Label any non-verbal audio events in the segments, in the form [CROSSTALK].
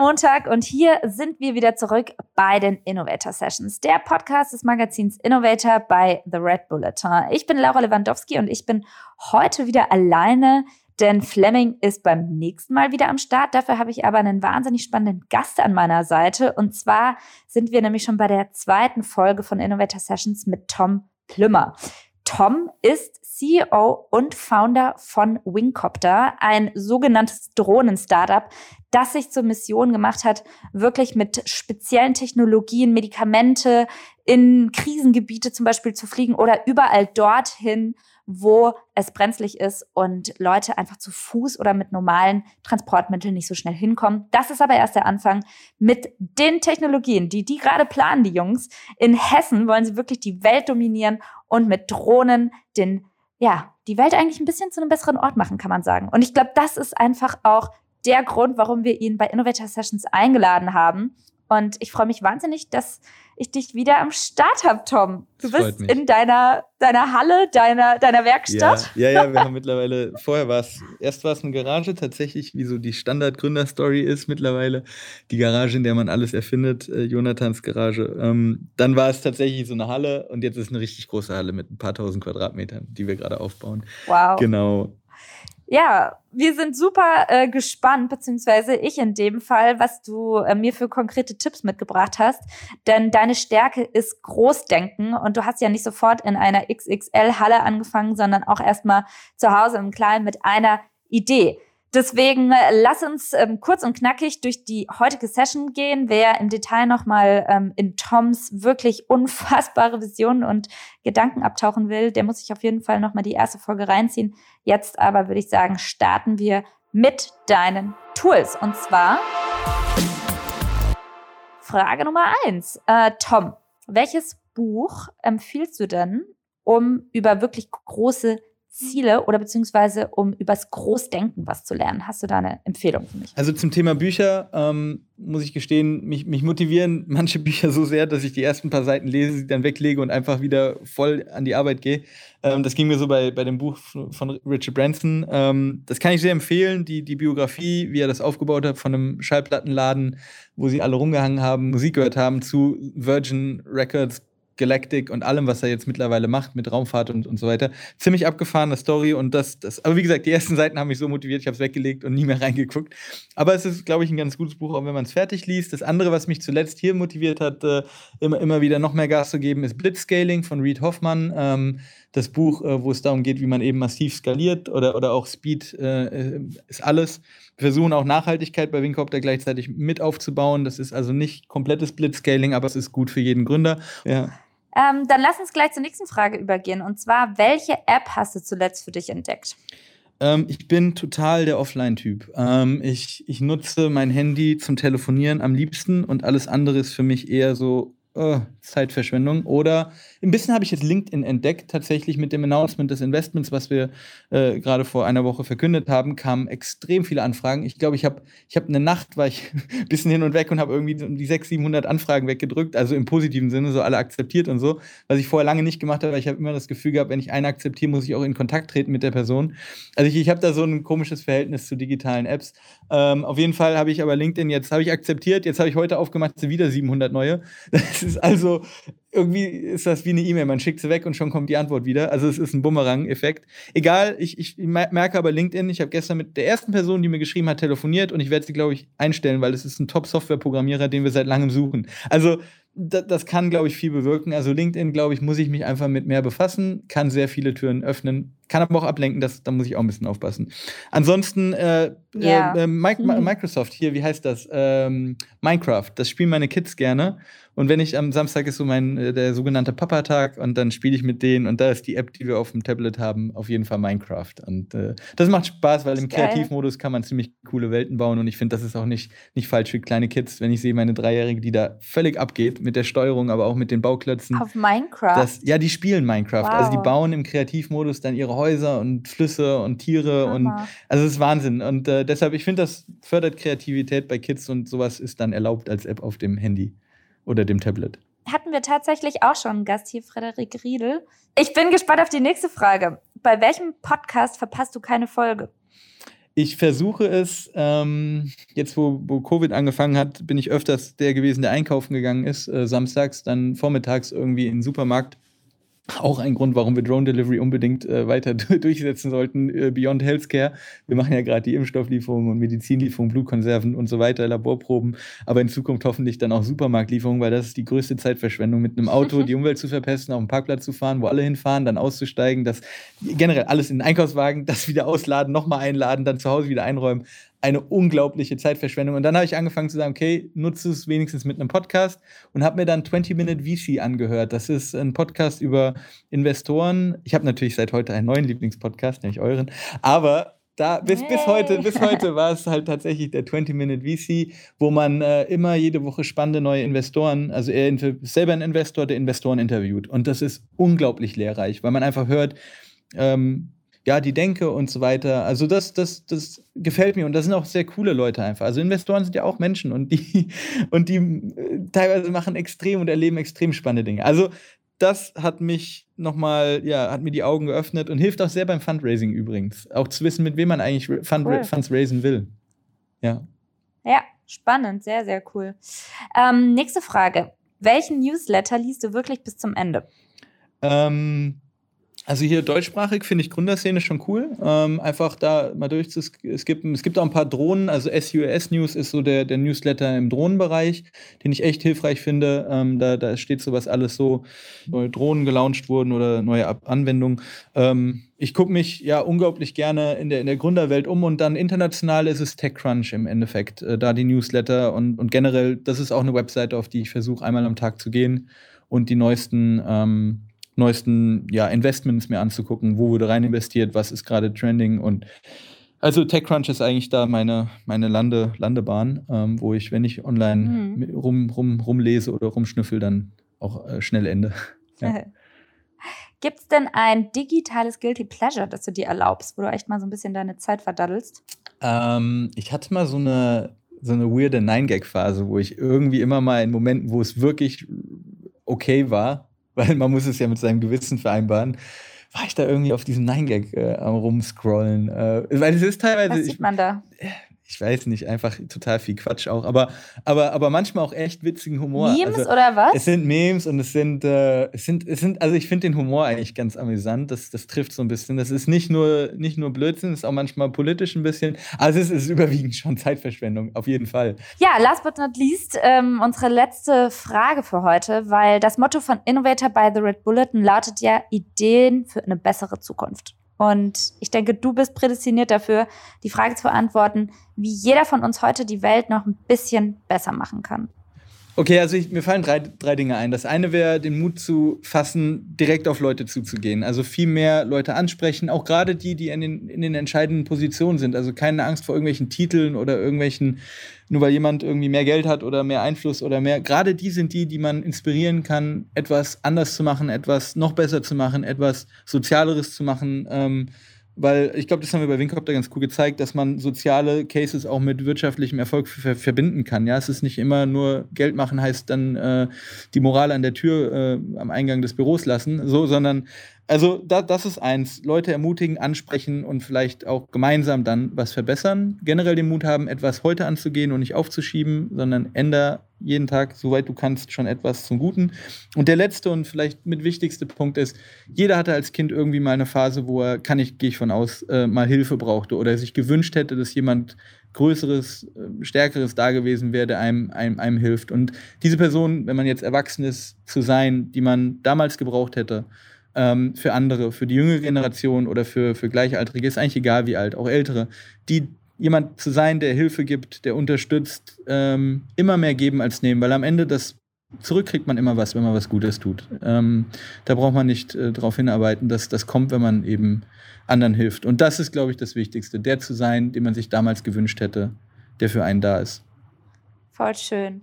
Montag und hier sind wir wieder zurück bei den Innovator Sessions, der Podcast des Magazins Innovator bei The Red Bulletin. Ich bin Laura Lewandowski und ich bin heute wieder alleine, denn Fleming ist beim nächsten Mal wieder am Start. Dafür habe ich aber einen wahnsinnig spannenden Gast an meiner Seite. Und zwar sind wir nämlich schon bei der zweiten Folge von Innovator Sessions mit Tom Plümmer. Tom ist CEO und Founder von Wingcopter, ein sogenanntes Drohnen-Startup, das sich zur Mission gemacht hat, wirklich mit speziellen Technologien, Medikamente in Krisengebiete zum Beispiel zu fliegen oder überall dorthin, wo es brenzlig ist und Leute einfach zu Fuß oder mit normalen Transportmitteln nicht so schnell hinkommen. Das ist aber erst der Anfang. Mit den Technologien, die die gerade planen, die Jungs, in Hessen wollen sie wirklich die Welt dominieren und mit Drohnen den, ja, die Welt eigentlich ein bisschen zu einem besseren Ort machen, kann man sagen. Und ich glaube, das ist einfach auch der Grund, warum wir ihn bei Innovator Sessions eingeladen haben. Und ich freue mich wahnsinnig, dass ich dich wieder am Start habe, Tom. Du das bist in deiner, deiner Halle, deiner, deiner Werkstatt. Ja, ja, ja wir [LAUGHS] haben mittlerweile, vorher war es, erst war es eine Garage tatsächlich, wie so die Standard-Gründer-Story ist mittlerweile. Die Garage, in der man alles erfindet, äh, Jonathans Garage. Ähm, dann war es tatsächlich so eine Halle und jetzt ist eine richtig große Halle mit ein paar tausend Quadratmetern, die wir gerade aufbauen. Wow. Genau ja, wir sind super äh, gespannt, beziehungsweise ich in dem Fall, was du äh, mir für konkrete Tipps mitgebracht hast. Denn deine Stärke ist Großdenken und du hast ja nicht sofort in einer XXL-Halle angefangen, sondern auch erstmal zu Hause im Kleinen mit einer Idee. Deswegen äh, lass uns ähm, kurz und knackig durch die heutige Session gehen. Wer im Detail nochmal ähm, in Toms wirklich unfassbare Visionen und Gedanken abtauchen will, der muss sich auf jeden Fall nochmal die erste Folge reinziehen. Jetzt aber würde ich sagen, starten wir mit deinen Tools. Und zwar Frage Nummer eins. Äh, Tom, welches Buch empfiehlst du denn, um über wirklich große Ziele oder beziehungsweise um übers Großdenken was zu lernen? Hast du da eine Empfehlung für mich? Also zum Thema Bücher ähm, muss ich gestehen, mich, mich motivieren [LAUGHS] manche Bücher so sehr, dass ich die ersten paar Seiten lese, sie dann weglege und einfach wieder voll an die Arbeit gehe. Ähm, das ging mir so bei, bei dem Buch von Richard Branson. Ähm, das kann ich sehr empfehlen, die, die Biografie, wie er das aufgebaut hat von einem Schallplattenladen, wo sie alle rumgehangen haben, Musik gehört haben, zu Virgin Records Galactic und allem, was er jetzt mittlerweile macht mit Raumfahrt und, und so weiter. Ziemlich abgefahrene Story und das, das, aber wie gesagt, die ersten Seiten haben mich so motiviert, ich habe es weggelegt und nie mehr [LAUGHS] reingeguckt. Aber es ist, glaube ich, ein ganz gutes Buch, auch wenn man es fertig liest. Das andere, was mich zuletzt hier motiviert hat, äh, immer, immer wieder noch mehr Gas zu geben, ist Blitzscaling von Reed Hoffmann. Ähm, das Buch, äh, wo es darum geht, wie man eben massiv skaliert oder, oder auch Speed äh, ist alles. Wir versuchen auch Nachhaltigkeit bei Wingcopter gleichzeitig mit aufzubauen. Das ist also nicht komplettes Blitzscaling, aber es ist gut für jeden Gründer. Ja. Ähm, dann lass uns gleich zur nächsten Frage übergehen. Und zwar, welche App hast du zuletzt für dich entdeckt? Ähm, ich bin total der Offline-Typ. Ähm, ich, ich nutze mein Handy zum Telefonieren am liebsten und alles andere ist für mich eher so oh, Zeitverschwendung. Oder ein bisschen habe ich jetzt LinkedIn entdeckt, tatsächlich mit dem Announcement des Investments, was wir äh, gerade vor einer Woche verkündet haben, kamen extrem viele Anfragen. Ich glaube, ich habe ich hab eine Nacht, war ich [LAUGHS] ein bisschen hin und weg und habe irgendwie die 600, 700 Anfragen weggedrückt, also im positiven Sinne, so alle akzeptiert und so, was ich vorher lange nicht gemacht habe, weil ich habe immer das Gefühl gehabt, wenn ich eine akzeptiere, muss ich auch in Kontakt treten mit der Person. Also ich, ich habe da so ein komisches Verhältnis zu digitalen Apps. Ähm, auf jeden Fall habe ich aber LinkedIn jetzt, habe ich akzeptiert, jetzt habe ich heute aufgemacht, wieder 700 neue. [LAUGHS] Das [LAUGHS] ist also irgendwie ist das wie eine E-Mail. Man schickt sie weg und schon kommt die Antwort wieder. Also es ist ein Bumerang-Effekt. Egal, ich, ich merke aber LinkedIn, ich habe gestern mit der ersten Person, die mir geschrieben hat, telefoniert und ich werde sie, glaube ich, einstellen, weil es ist ein Top-Software-Programmierer, den wir seit langem suchen. Also das, das kann, glaube ich, viel bewirken. Also LinkedIn, glaube ich, muss ich mich einfach mit mehr befassen, kann sehr viele Türen öffnen, kann aber auch ablenken, das, da muss ich auch ein bisschen aufpassen. Ansonsten äh, äh, äh, [LAUGHS] Microsoft hier, wie heißt das? Ähm, Minecraft, das spielen meine Kids gerne. Und wenn ich am Samstag ist so mein äh, der sogenannte Papa-Tag und dann spiele ich mit denen und da ist die App, die wir auf dem Tablet haben, auf jeden Fall Minecraft. Und äh, das macht Spaß, weil im Kreativmodus kann man ziemlich coole Welten bauen und ich finde, das ist auch nicht, nicht falsch für kleine Kids, wenn ich sehe, meine Dreijährige, die da völlig abgeht mit der Steuerung, aber auch mit den Bauklötzen. Auf Minecraft? Das, ja, die spielen Minecraft. Wow. Also die bauen im Kreativmodus dann ihre Häuser und Flüsse und Tiere Aha. und also es ist Wahnsinn. Und äh, deshalb, ich finde, das fördert Kreativität bei Kids und sowas ist dann erlaubt als App auf dem Handy oder dem Tablet. Hatten wir tatsächlich auch schon einen Gast hier, Frederik Riedel. Ich bin gespannt auf die nächste Frage. Bei welchem Podcast verpasst du keine Folge? ich versuche es, ähm, jetzt wo, wo Covid angefangen hat, bin ich öfters der gewesen, der einkaufen gegangen ist, äh, samstags, dann vormittags irgendwie in den Supermarkt auch ein Grund, warum wir Drone Delivery unbedingt äh, weiter [LAUGHS] durchsetzen sollten, äh, Beyond Healthcare. Wir machen ja gerade die Impfstofflieferungen und Medizinlieferungen, Blutkonserven und so weiter, Laborproben, aber in Zukunft hoffentlich dann auch Supermarktlieferungen, weil das ist die größte Zeitverschwendung, mit einem Auto [LAUGHS] die Umwelt zu verpesten, auf dem Parkplatz zu fahren, wo alle hinfahren, dann auszusteigen, das generell alles in den Einkaufswagen, das wieder ausladen, nochmal einladen, dann zu Hause wieder einräumen eine unglaubliche Zeitverschwendung. Und dann habe ich angefangen zu sagen, okay, nutze es wenigstens mit einem Podcast und habe mir dann 20-Minute VC angehört. Das ist ein Podcast über Investoren. Ich habe natürlich seit heute einen neuen Lieblingspodcast, nämlich euren. Aber da, bis, bis heute, bis heute [LAUGHS] war es halt tatsächlich der 20-Minute VC, wo man äh, immer jede Woche spannende neue Investoren, also er ist selber ein Investor, der Investoren interviewt. Und das ist unglaublich lehrreich, weil man einfach hört, ähm, ja, die Denke und so weiter. Also das, das, das gefällt mir und das sind auch sehr coole Leute einfach. Also Investoren sind ja auch Menschen und die, [LAUGHS] und die äh, teilweise machen extrem und erleben extrem spannende Dinge. Also das hat mich nochmal, ja, hat mir die Augen geöffnet und hilft auch sehr beim Fundraising übrigens. Auch zu wissen, mit wem man eigentlich Fund cool. Funds raisen will. Ja. Ja, spannend, sehr, sehr cool. Ähm, nächste Frage. Welchen Newsletter liest du wirklich bis zum Ende? Ähm, also hier deutschsprachig finde ich Gründerszene schon cool. Ähm, einfach da mal durch. Es gibt, auch ein paar Drohnen. Also SUS News ist so der, der Newsletter im Drohnenbereich, den ich echt hilfreich finde. Ähm, da, da steht sowas alles so, neue Drohnen gelauncht wurden oder neue Anwendungen. Ähm, ich gucke mich ja unglaublich gerne in der, in der Gründerwelt um und dann international ist es TechCrunch im Endeffekt. Äh, da die Newsletter und, und generell, das ist auch eine Webseite, auf die ich versuche, einmal am Tag zu gehen und die neuesten ähm, neuesten ja, Investments mir anzugucken, wo wurde rein investiert, was ist gerade trending und also TechCrunch ist eigentlich da meine, meine Lande, Landebahn, ähm, wo ich, wenn ich online mhm. rum, rum, rumlese oder rumschnüffel, dann auch äh, schnell ende. Ja. [LAUGHS] Gibt es denn ein digitales Guilty Pleasure, das du dir erlaubst, wo du echt mal so ein bisschen deine Zeit verdaddelst? Ähm, ich hatte mal so eine, so eine weirde Nine-Gag-Phase, wo ich irgendwie immer mal in Momenten, wo es wirklich okay war, weil man muss es ja mit seinem Gewissen vereinbaren, war ich da irgendwie auf diesem Nein-Gag äh, am rumscrollen. Äh, weil es ist teilweise. Was sieht man da? Ich, ich weiß nicht, einfach total viel Quatsch auch, aber, aber, aber manchmal auch echt witzigen Humor. Memes also, oder was? Es sind Memes und es sind, äh, es sind, es sind, also ich finde den Humor eigentlich ganz amüsant. Das, das trifft so ein bisschen. Das ist nicht nur, nicht nur Blödsinn, es ist auch manchmal politisch ein bisschen. Also es ist überwiegend schon Zeitverschwendung, auf jeden Fall. Ja, last but not least, ähm, unsere letzte Frage für heute, weil das Motto von Innovator by the Red Bulletin lautet ja Ideen für eine bessere Zukunft. Und ich denke, du bist prädestiniert dafür, die Frage zu beantworten, wie jeder von uns heute die Welt noch ein bisschen besser machen kann. Okay, also ich, mir fallen drei, drei Dinge ein. Das eine wäre, den Mut zu fassen, direkt auf Leute zuzugehen. Also viel mehr Leute ansprechen, auch gerade die, die in den, in den entscheidenden Positionen sind. Also keine Angst vor irgendwelchen Titeln oder irgendwelchen, nur weil jemand irgendwie mehr Geld hat oder mehr Einfluss oder mehr. Gerade die sind die, die man inspirieren kann, etwas anders zu machen, etwas noch besser zu machen, etwas Sozialeres zu machen. Ähm, weil ich glaube, das haben wir bei Winkopter ganz cool gezeigt, dass man soziale Cases auch mit wirtschaftlichem Erfolg ver verbinden kann. Ja, es ist nicht immer nur Geld machen heißt dann äh, die Moral an der Tür äh, am Eingang des Büros lassen, so, sondern also da, das ist eins. Leute ermutigen, ansprechen und vielleicht auch gemeinsam dann was verbessern. Generell den Mut haben, etwas heute anzugehen und nicht aufzuschieben, sondern änder jeden Tag, soweit du kannst, schon etwas zum Guten. Und der letzte und vielleicht mit wichtigste Punkt ist, jeder hatte als Kind irgendwie mal eine Phase, wo er, kann ich, gehe ich von aus, äh, mal Hilfe brauchte oder sich gewünscht hätte, dass jemand Größeres, äh, Stärkeres da gewesen wäre, der einem, einem, einem hilft. Und diese Person, wenn man jetzt erwachsen ist, zu sein, die man damals gebraucht hätte, ähm, für andere, für die jüngere Generation oder für, für Gleichaltrige, ist eigentlich egal wie alt, auch Ältere, die jemand zu sein, der Hilfe gibt, der unterstützt, ähm, immer mehr geben als nehmen, weil am Ende das zurück kriegt man immer was, wenn man was Gutes tut. Ähm, da braucht man nicht äh, darauf hinarbeiten, dass das kommt, wenn man eben anderen hilft. Und das ist, glaube ich, das Wichtigste, der zu sein, den man sich damals gewünscht hätte, der für einen da ist. Voll schön.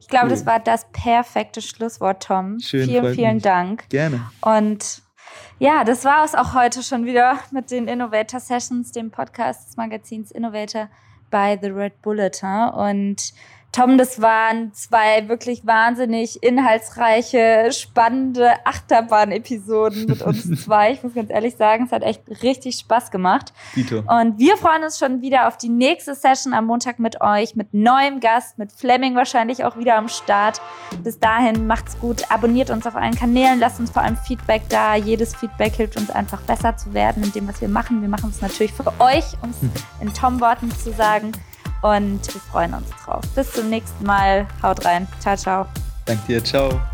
Ich glaube, cool. das war das perfekte Schlusswort, Tom. Schön, vielen, vielen mich. Dank. Gerne. Und ja, das war es auch heute schon wieder mit den Innovator Sessions, dem Podcast des Magazins Innovator bei The Red Bulletin. Und Tom, das waren zwei wirklich wahnsinnig inhaltsreiche, spannende Achterbahn-Episoden mit uns [LAUGHS] zwei. Ich muss ganz ehrlich sagen, es hat echt richtig Spaß gemacht. Dito. Und wir freuen uns schon wieder auf die nächste Session am Montag mit euch, mit neuem Gast, mit Fleming wahrscheinlich auch wieder am Start. Bis dahin macht's gut, abonniert uns auf allen Kanälen, lasst uns vor allem Feedback da. Jedes Feedback hilft uns einfach besser zu werden in dem, was wir machen. Wir machen es natürlich für euch, um es in Tom-Worten zu sagen. Und wir freuen uns drauf. Bis zum nächsten Mal. Haut rein. Ciao, ciao. Danke dir. Ciao.